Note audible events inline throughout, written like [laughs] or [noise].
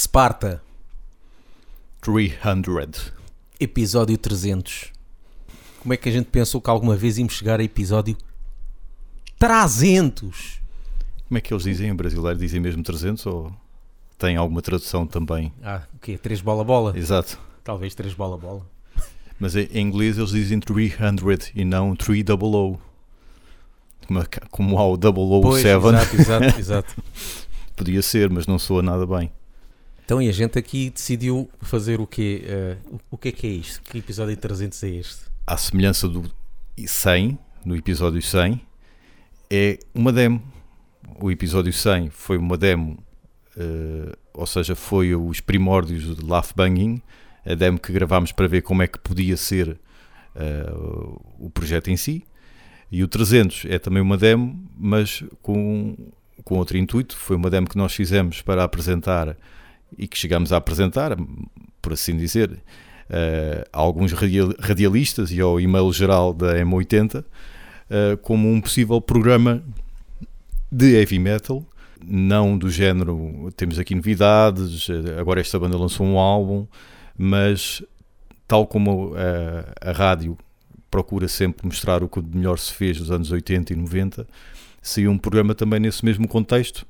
Sparta, 300. episódio 300. Como é que a gente pensou que alguma vez íamos chegar a episódio 300? Como é que eles dizem em brasileiro? Dizem mesmo 300 ou tem alguma tradução também? Ah, o quê? 3 bola-bola? Exato. Talvez 3 bola-bola. Mas em inglês eles dizem 300 e não 300. Como, como há o Pois, 007, exato, exato, [laughs] exato. podia ser, mas não soa nada bem. Então, e a gente aqui decidiu fazer o quê? Eh, o- que é que é isto? Que episódio 300 é este? À semelhança do 100, no episódio 100, é uma demo. O episódio 100 foi uma demo, eh, ou seja, foi os primórdios de Laugh Banging, a demo que gravámos para ver como é que podia ser eh, o projeto em si. E o 300 é também uma demo, mas com, com outro intuito. Foi uma demo que nós fizemos para apresentar e que chegámos a apresentar, por assim dizer, eh, a alguns radial- radialistas e ao e-mail geral da M80 eh, como um possível programa de heavy metal, não do género, temos aqui novidades, eh, agora esta banda lançou um álbum, mas tal como eh, a rádio procura sempre mostrar o que melhor se fez nos anos 80 e 90, saiu um programa também nesse mesmo contexto,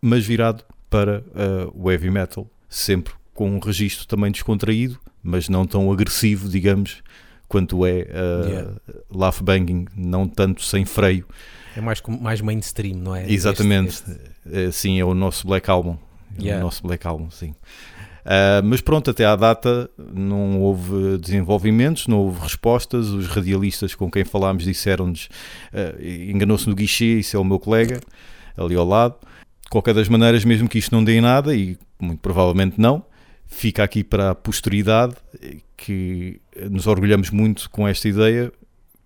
mas virado para eh, o heavy metal, sempre com um registro também descontraído, mas não tão agressivo, digamos, quanto é uh, Yeah. Laugh Banging, não tanto sem freio. É mais, mais mainstream, não é? Exatamente. Este- este- Eh, sim, é o nosso Black Album. É Yeah. O nosso Black Album, sim. Ah, mas pronto, até à data não houve desenvolvimentos, não houve respostas. Os radialistas com quem falámos disseram-nos, ah, enganou-se no guichê, isso é o meu colega, ali ao lado. Qualquer das maneiras, mesmo que isto não dê em nada, e muito provavelmente não, fica aqui para a posteridade eh, que nos orgulhamos muito com esta ideia,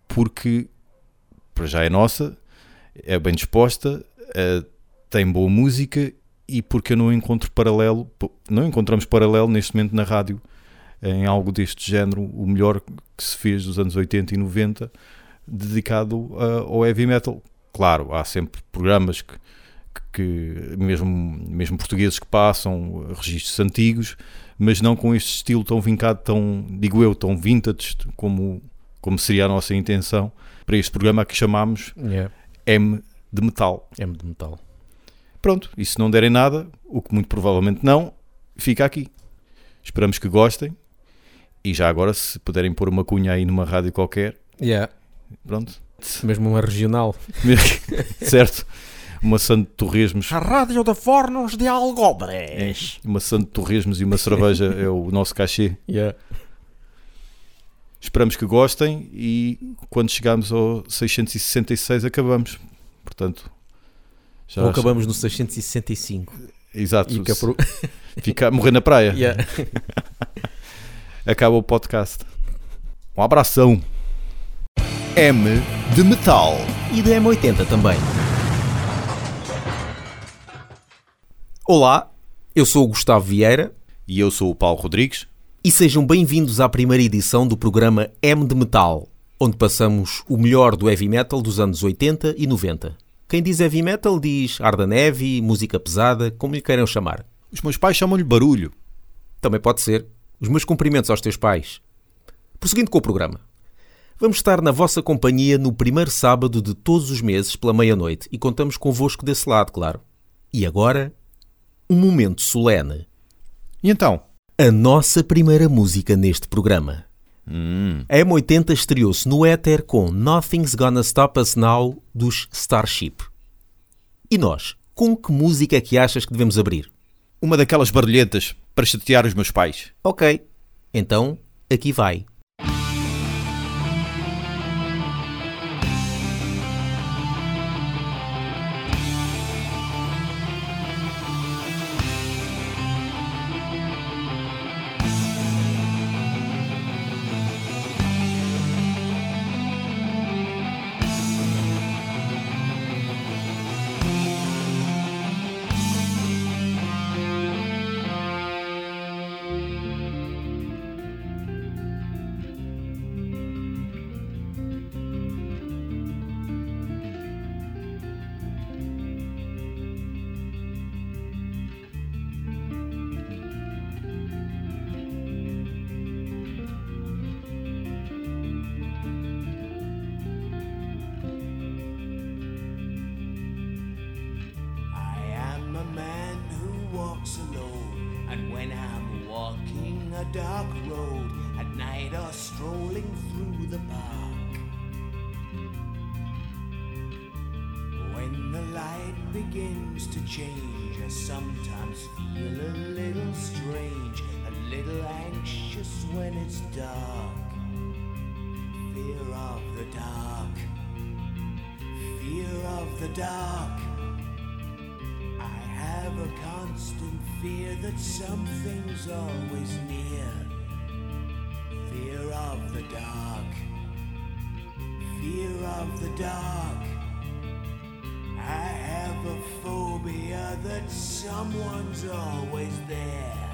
porque para já é nossa, é bem disposta, eh, tem boa música e porque eu não encontro paralelo, não encontramos paralelo neste momento na rádio em algo deste género, o melhor que se fez dos anos 80 e 90, dedicado a- ao heavy metal. Claro, há sempre programas que, que- mesmo, mesmo portugueses que passam eh, registros antigos, mas não com este estilo tão vincado, tão, digo eu, tão vintage como, como seria a nossa intenção para este programa que chamámos Yeah, M de Metal. é de metal. Pronto, e se não derem nada, o que muito provavelmente não, fica aqui. Esperamos que gostem. E já agora, se puderem pôr uma cunha aí numa rádio qualquer, Yeah, pronto. mesmo uma regional. [laughs] certo? Uma Santo Torresmos, A Rádio de Fornos de Algobres. uma Santo Torresmos e uma cerveja é o nosso cachê. Yeah. Esperamos que gostem e quando chegarmos ao 666 acabamos. Portanto, já Ou acabamos no 665. Exato. E apro- [laughs] Fica a morrer na praia. Yeah. [laughs] Acaba o podcast. Um abração. M de Metal. E da M80 também. Olá, eu sou o Gustavo Vieira E eu sou o Paulo Rodrigues. e sejam bem-vindos à primeira edição do programa M de Metal, onde passamos o melhor do heavy metal dos anos 80 e 90. Quem diz heavy metal diz arda neve, música pesada, como lhe queiram chamar. Os meus pais chamam-lhe barulho. Também pode ser. Os meus cumprimentos aos teus pais. Prosseguindo com o programa. Vamos estar na vossa companhia no primeiro sábado de todos os meses pela meia-noite e contamos convosco desse lado, claro. E agora, um momento solene. E então? A nossa primeira música neste programa. Hum, A M80 estreou-se no éter com Nothing's Gonna Stop Us Now dos Starship. E nós, com que música é que achas que devemos abrir? uma daquelas barulhentas para chatear os meus pais. Ok, então aqui vai. Strolling through the park. When the light begins to change, I sometimes feel a little strange, a little anxious when it's dark. Fear of the dark, fear of the dark. I have a constant fear that something's always near. The dark, fear of the dark. I have a phobia that someone's always there.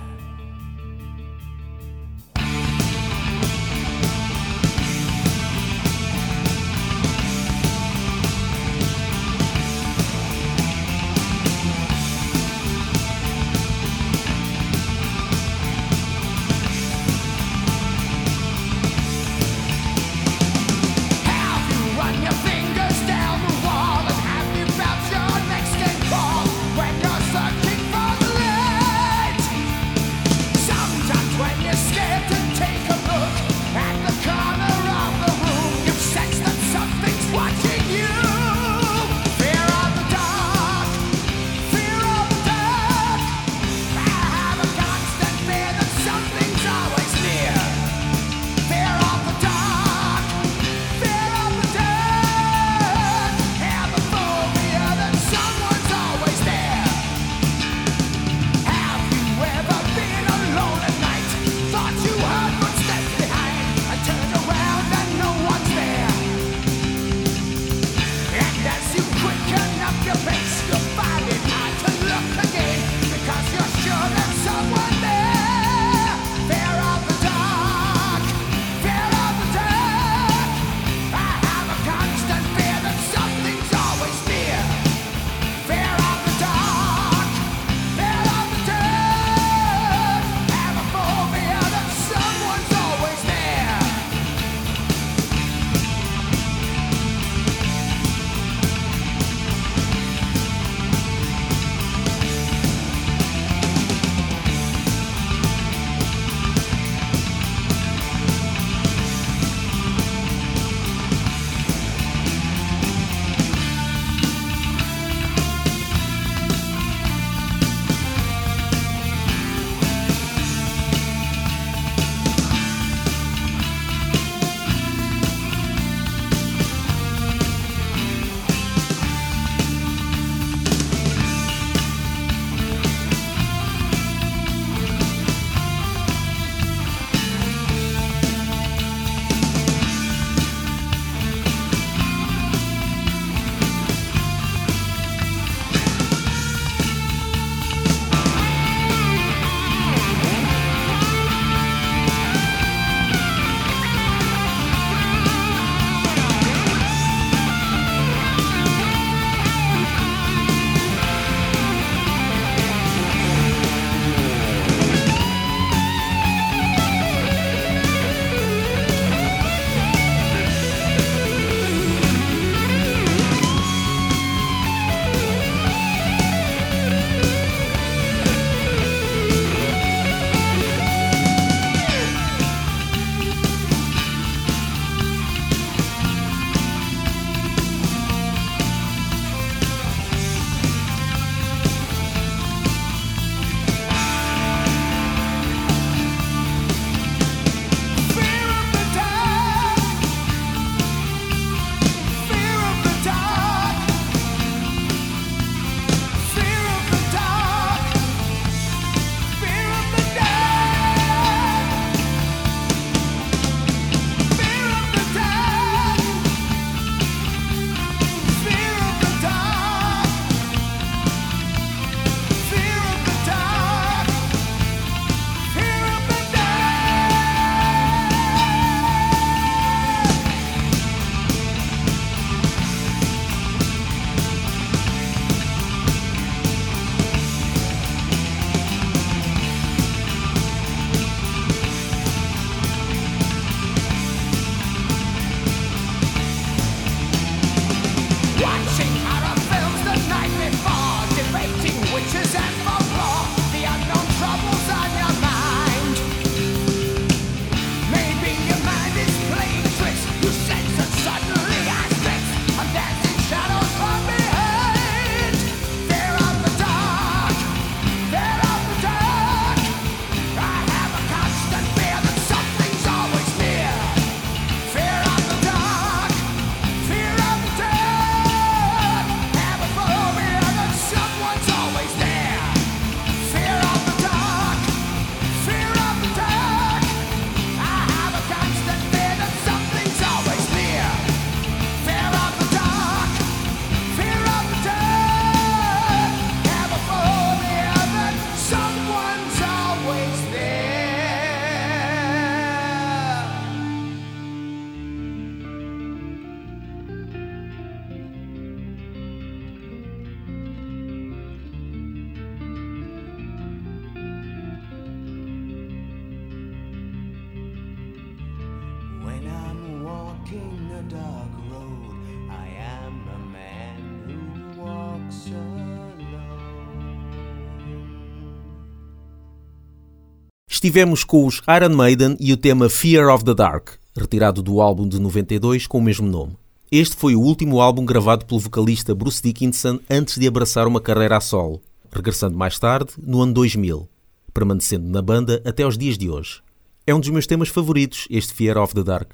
Estivemos com os Iron Maiden e o tema Fear of the Dark, retirado do álbum de 92 com o mesmo nome. Este foi o último álbum gravado pelo vocalista Bruce Dickinson antes de abraçar uma carreira a solo, regressando mais tarde, no ano 2000, permanecendo na banda até aos dias de hoje. É um dos meus temas favoritos, este Fear of the Dark.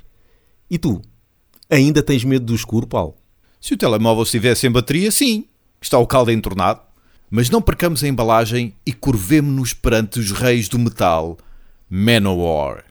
E tu? Ainda tens medo do escuro, Paulo? Se o telemóvel estivesse em bateria, sim, está o caldo entornado. Mas não percamos a embalagem e curvemo-nos perante os reis do metal, Manowar.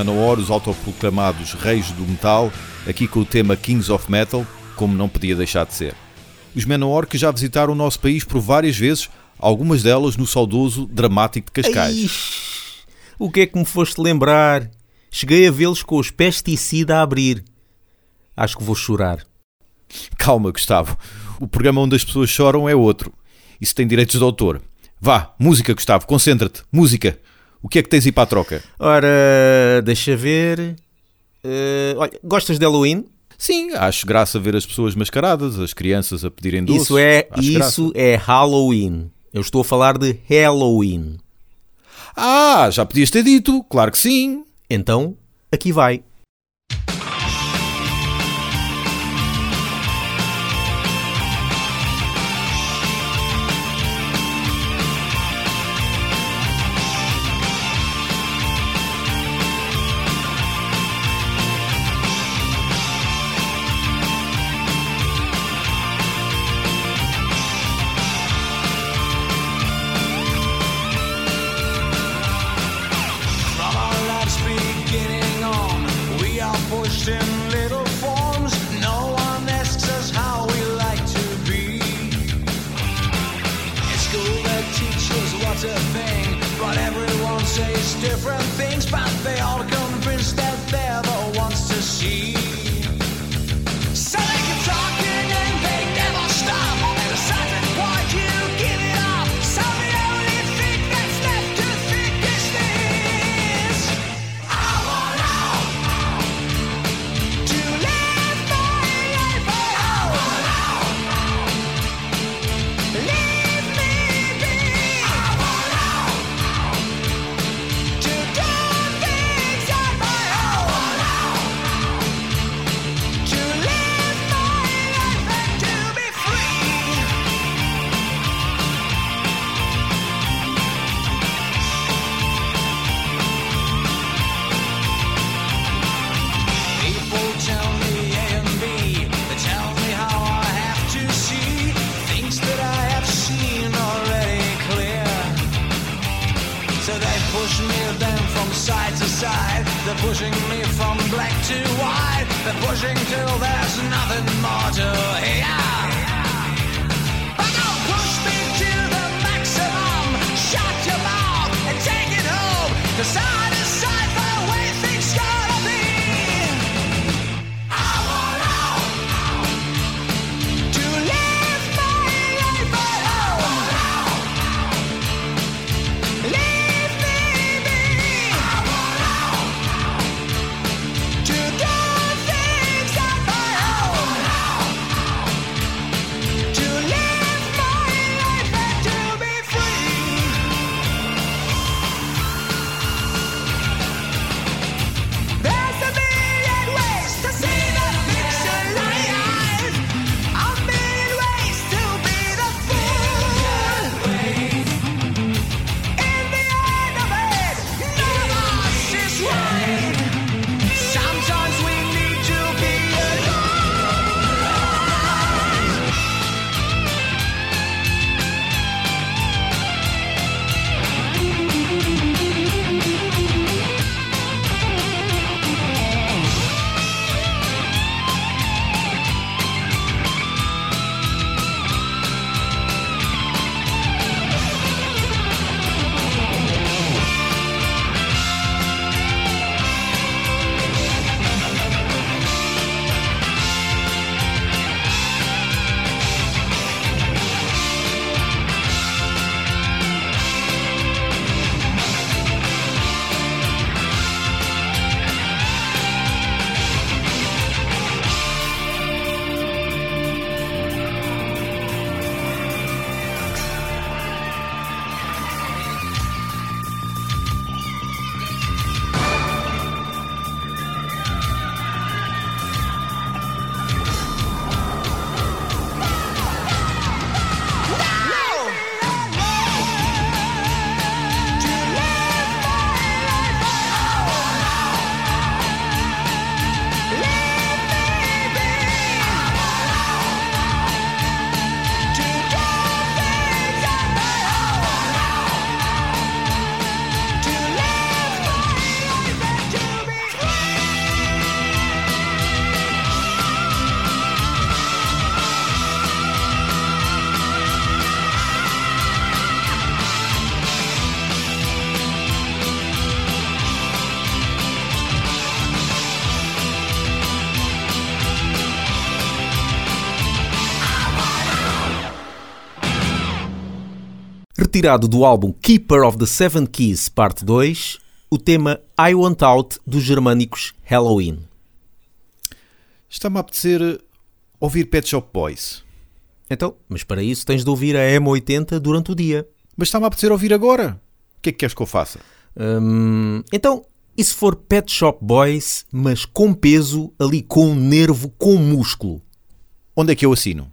Manowar, os autoproclamados reis do metal, aqui com o tema Kings of Metal, como não podia deixar de ser. Os Manowar que já visitaram o nosso país por várias vezes, algumas delas no saudoso Dramático de Cascais. Ai, o que é que me foste lembrar? Cheguei a vê-los com os pesticida a abrir. Acho que vou chorar. Calma, Gustavo. O programa onde as pessoas choram é outro. Isso tem direitos de autor. Vá, música, Gustavo, concentra-te. Música. O que é que tens aí para a troca? Ora, deixa ver. Eh, olha, gostas de Halloween? Sim, acho graça ver as pessoas mascaradas, as crianças a pedirem doces. Isso é, Acho graça. isso é Halloween. Eu estou a falar de Halloween. Ah, já podias ter dito, claro que sim. Então, aqui vai. retirado do álbum Keeper of the Seven Keys, parte 2, o tema I Want Out dos germânicos Halloween. Está-me a apetecer eh, ouvir Pet Shop Boys. Então, mas para isso tens de ouvir a M80 durante o dia. Mas está-me a apetecer ouvir agora. O que é que queres que eu faça? Hum, então, e se for Pet Shop Boys, mas com peso, ali com nervo, com músculo? Onde é que eu assino?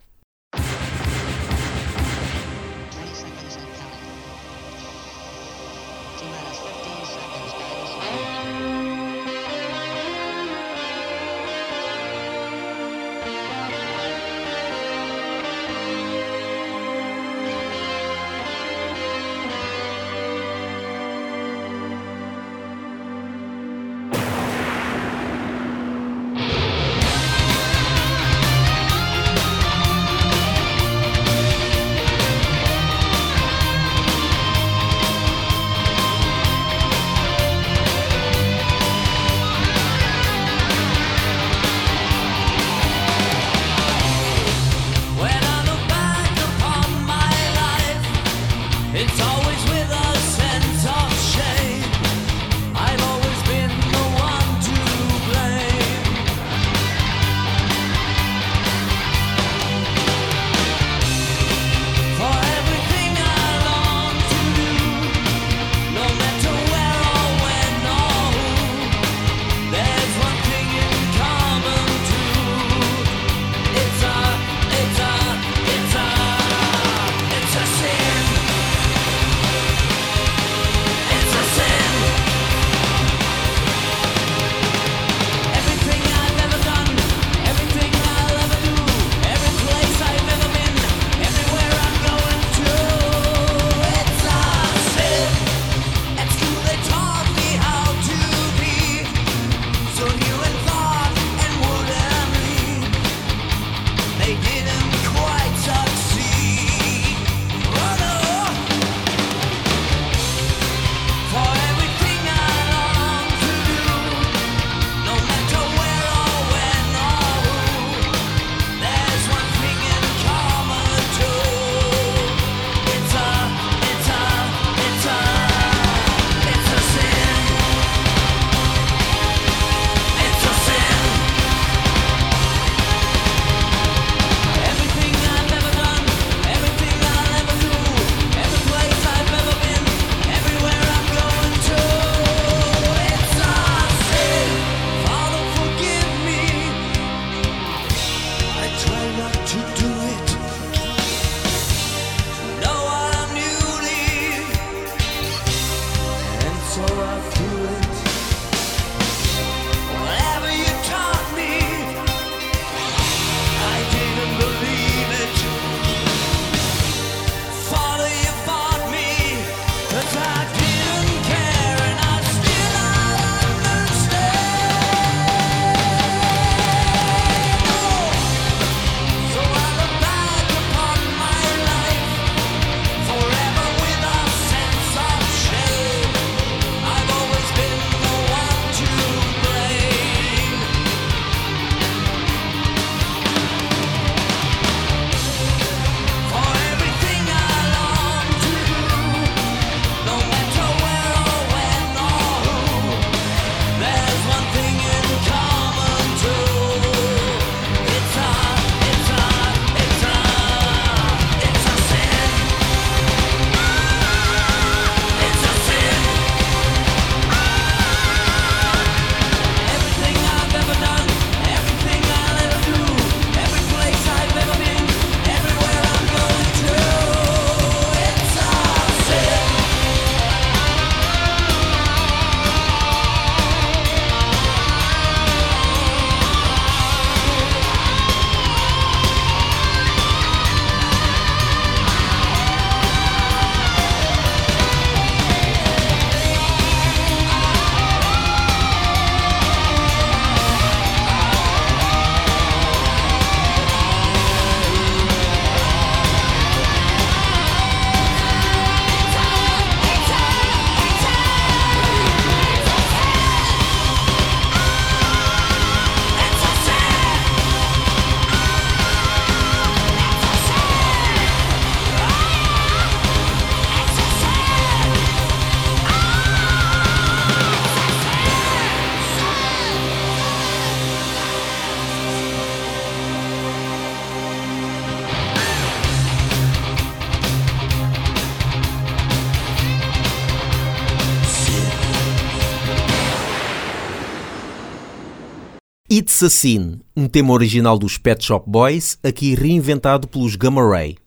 It's a Sin, um tema original dos Pet Shop Boys, aqui reinventado pelos Gamma Ray.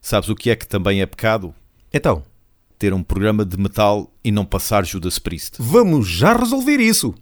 Sabes o que é que também é pecado? Então, Ter um programa de metal e não passar Judas Priest. vamos já resolver isso!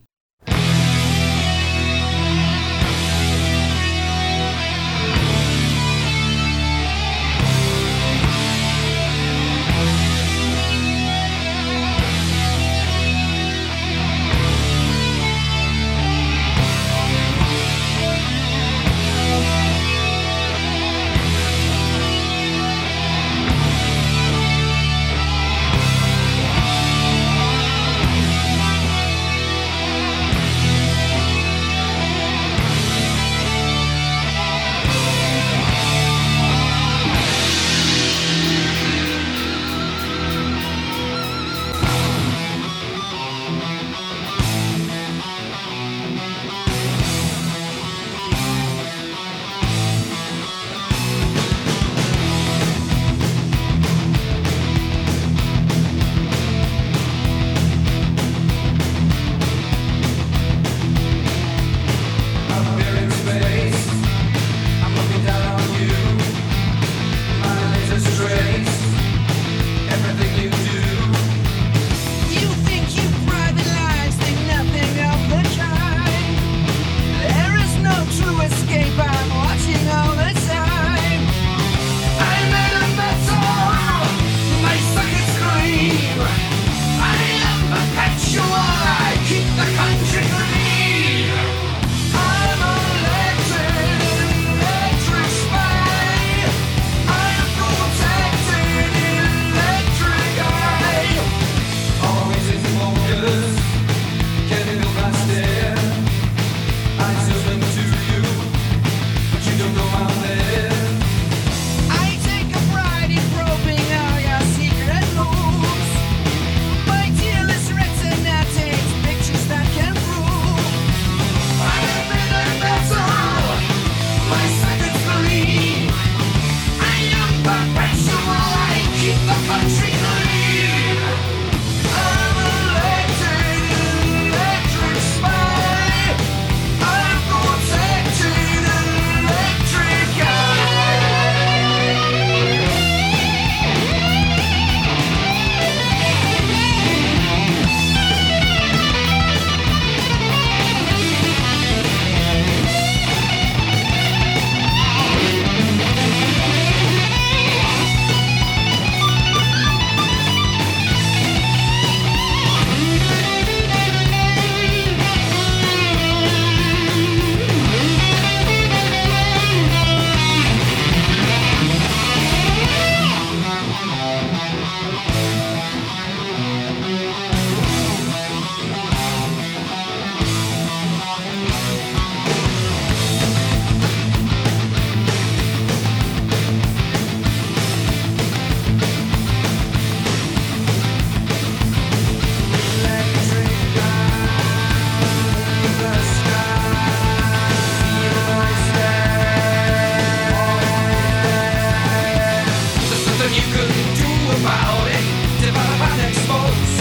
You can do about it. Develop and expose.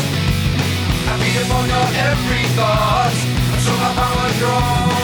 I feed upon your every thought until my power draws.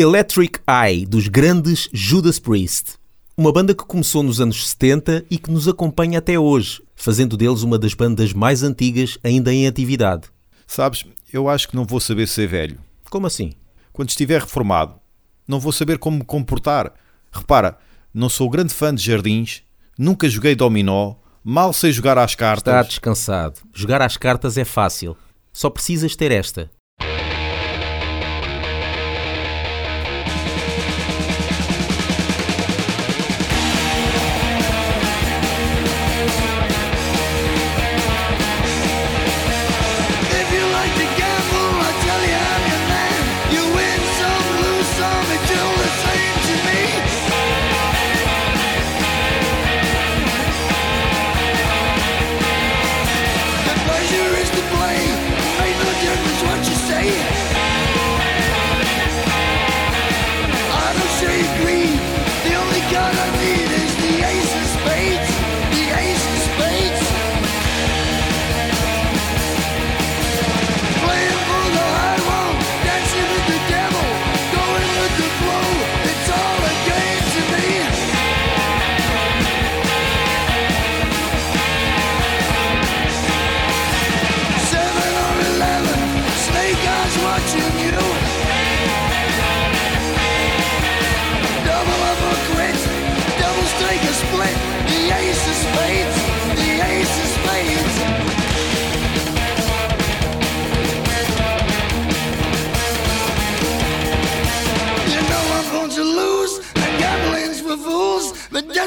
Electric Eye, dos grandes Judas Priest. Uma banda que começou nos anos 70 e que nos acompanha até hoje, fazendo deles uma das bandas mais antigas ainda em atividade. Sabes, eu acho que não vou saber ser velho. Como assim? Quando estiver reformado, não vou saber como me comportar. Repara, não sou grande fã de jardins, nunca joguei dominó, mal sei jogar às Está cartas. descansado. Jogar às cartas é fácil. Só precisas ter esta.